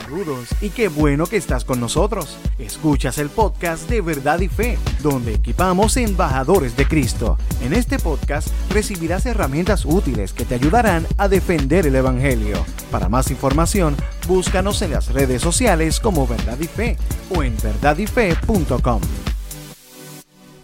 Saludos y qué bueno que estás con nosotros. Escuchas el podcast de Verdad y Fe, donde equipamos embajadores de Cristo. En este podcast recibirás herramientas útiles que te ayudarán a defender el Evangelio. Para más información, búscanos en las redes sociales como Verdad y Fe o en verdadyfe.com.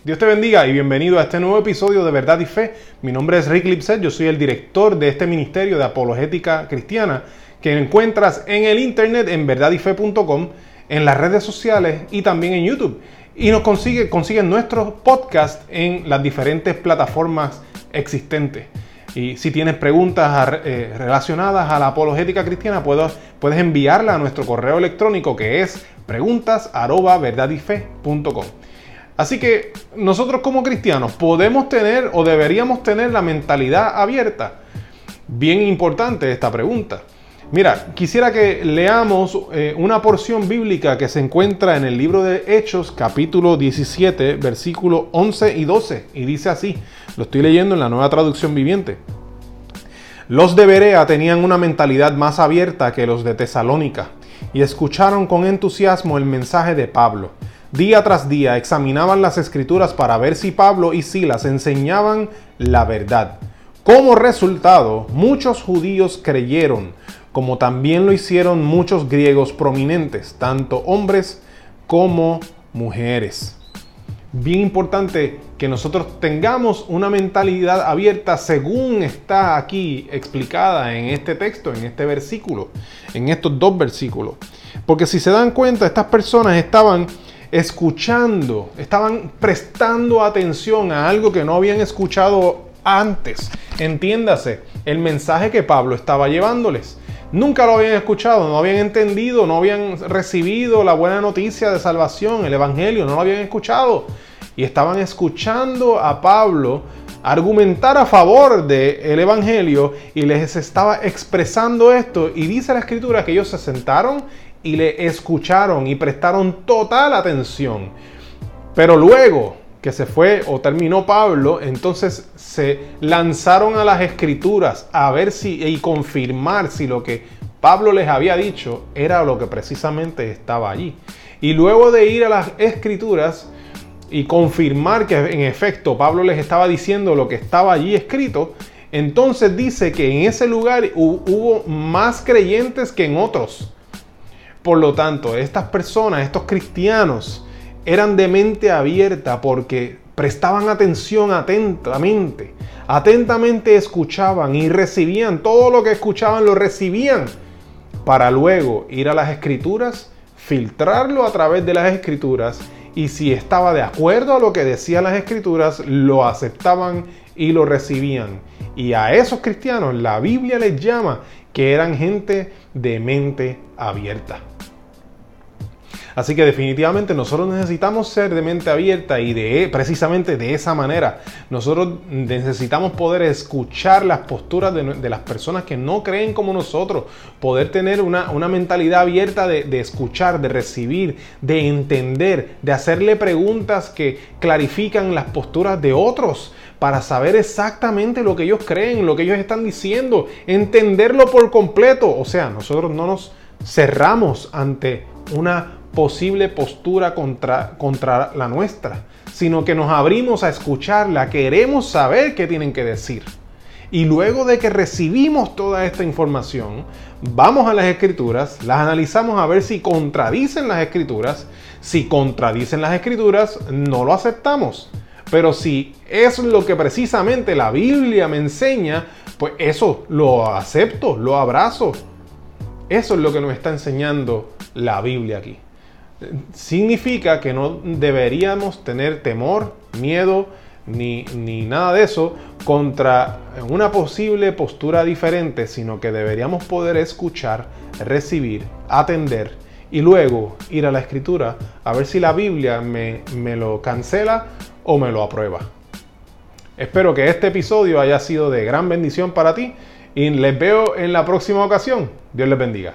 Dios te bendiga y bienvenido a este nuevo episodio de Verdad y Fe. Mi nombre es Rick Lipset, yo soy el director de este ministerio de apologética cristiana que encuentras en el internet en verdadyfe.com, en las redes sociales y también en YouTube. Y nos consigue, consiguen nuestros podcasts en las diferentes plataformas existentes. Y si tienes preguntas eh, relacionadas a la apologética cristiana, puedes, puedes enviarla a nuestro correo electrónico que es preguntas.verdadyfe.com. Así que nosotros como cristianos podemos tener o deberíamos tener la mentalidad abierta. Bien importante esta pregunta. Mira, quisiera que leamos eh, una porción bíblica que se encuentra en el libro de Hechos, capítulo 17, versículos 11 y 12. Y dice así, lo estoy leyendo en la nueva traducción viviente. Los de Berea tenían una mentalidad más abierta que los de Tesalónica y escucharon con entusiasmo el mensaje de Pablo. Día tras día examinaban las escrituras para ver si Pablo y Silas enseñaban la verdad. Como resultado, muchos judíos creyeron, como también lo hicieron muchos griegos prominentes, tanto hombres como mujeres. Bien importante que nosotros tengamos una mentalidad abierta según está aquí explicada en este texto, en este versículo, en estos dos versículos. Porque si se dan cuenta, estas personas estaban escuchando, estaban prestando atención a algo que no habían escuchado antes. Entiéndase, el mensaje que Pablo estaba llevándoles. Nunca lo habían escuchado, no habían entendido, no habían recibido la buena noticia de salvación, el Evangelio, no lo habían escuchado. Y estaban escuchando a Pablo argumentar a favor del Evangelio y les estaba expresando esto. Y dice la escritura que ellos se sentaron y le escucharon y prestaron total atención. Pero luego que se fue o terminó Pablo, entonces se lanzaron a las escrituras a ver si y confirmar si lo que Pablo les había dicho era lo que precisamente estaba allí. Y luego de ir a las escrituras y confirmar que en efecto Pablo les estaba diciendo lo que estaba allí escrito, entonces dice que en ese lugar hubo más creyentes que en otros. Por lo tanto, estas personas, estos cristianos, eran de mente abierta porque prestaban atención atentamente, atentamente escuchaban y recibían todo lo que escuchaban, lo recibían para luego ir a las escrituras, filtrarlo a través de las escrituras y si estaba de acuerdo a lo que decían las escrituras, lo aceptaban y lo recibían. Y a esos cristianos la Biblia les llama que eran gente de mente abierta. Así que definitivamente nosotros necesitamos ser de mente abierta y de precisamente de esa manera. Nosotros necesitamos poder escuchar las posturas de, las personas que no creen como nosotros, poder tener una, mentalidad abierta de, de escuchar, de recibir, de entender, de hacerle preguntas que clarifican las posturas de otros para saber exactamente lo que ellos creen, lo que ellos están diciendo, entenderlo por completo. O sea, nosotros no nos cerramos ante una posible postura contra, contra la nuestra, sino que nos abrimos a escucharla, queremos saber qué tienen que decir. Y luego de que recibimos toda esta información, vamos a las escrituras, las analizamos a ver si contradicen las escrituras. Si contradicen las escrituras, no lo aceptamos. Pero si es lo que precisamente la Biblia me enseña, pues eso lo acepto, lo abrazo. Eso es lo que nos está enseñando la Biblia aquí significa que no deberíamos tener temor, miedo, ni, nada de eso contra una posible postura diferente, sino que deberíamos poder escuchar, recibir, atender y luego ir a la escritura a ver si la Biblia me, me lo cancela o me lo aprueba. Espero que este episodio haya sido de gran bendición para ti y les veo en la próxima ocasión. Dios les bendiga.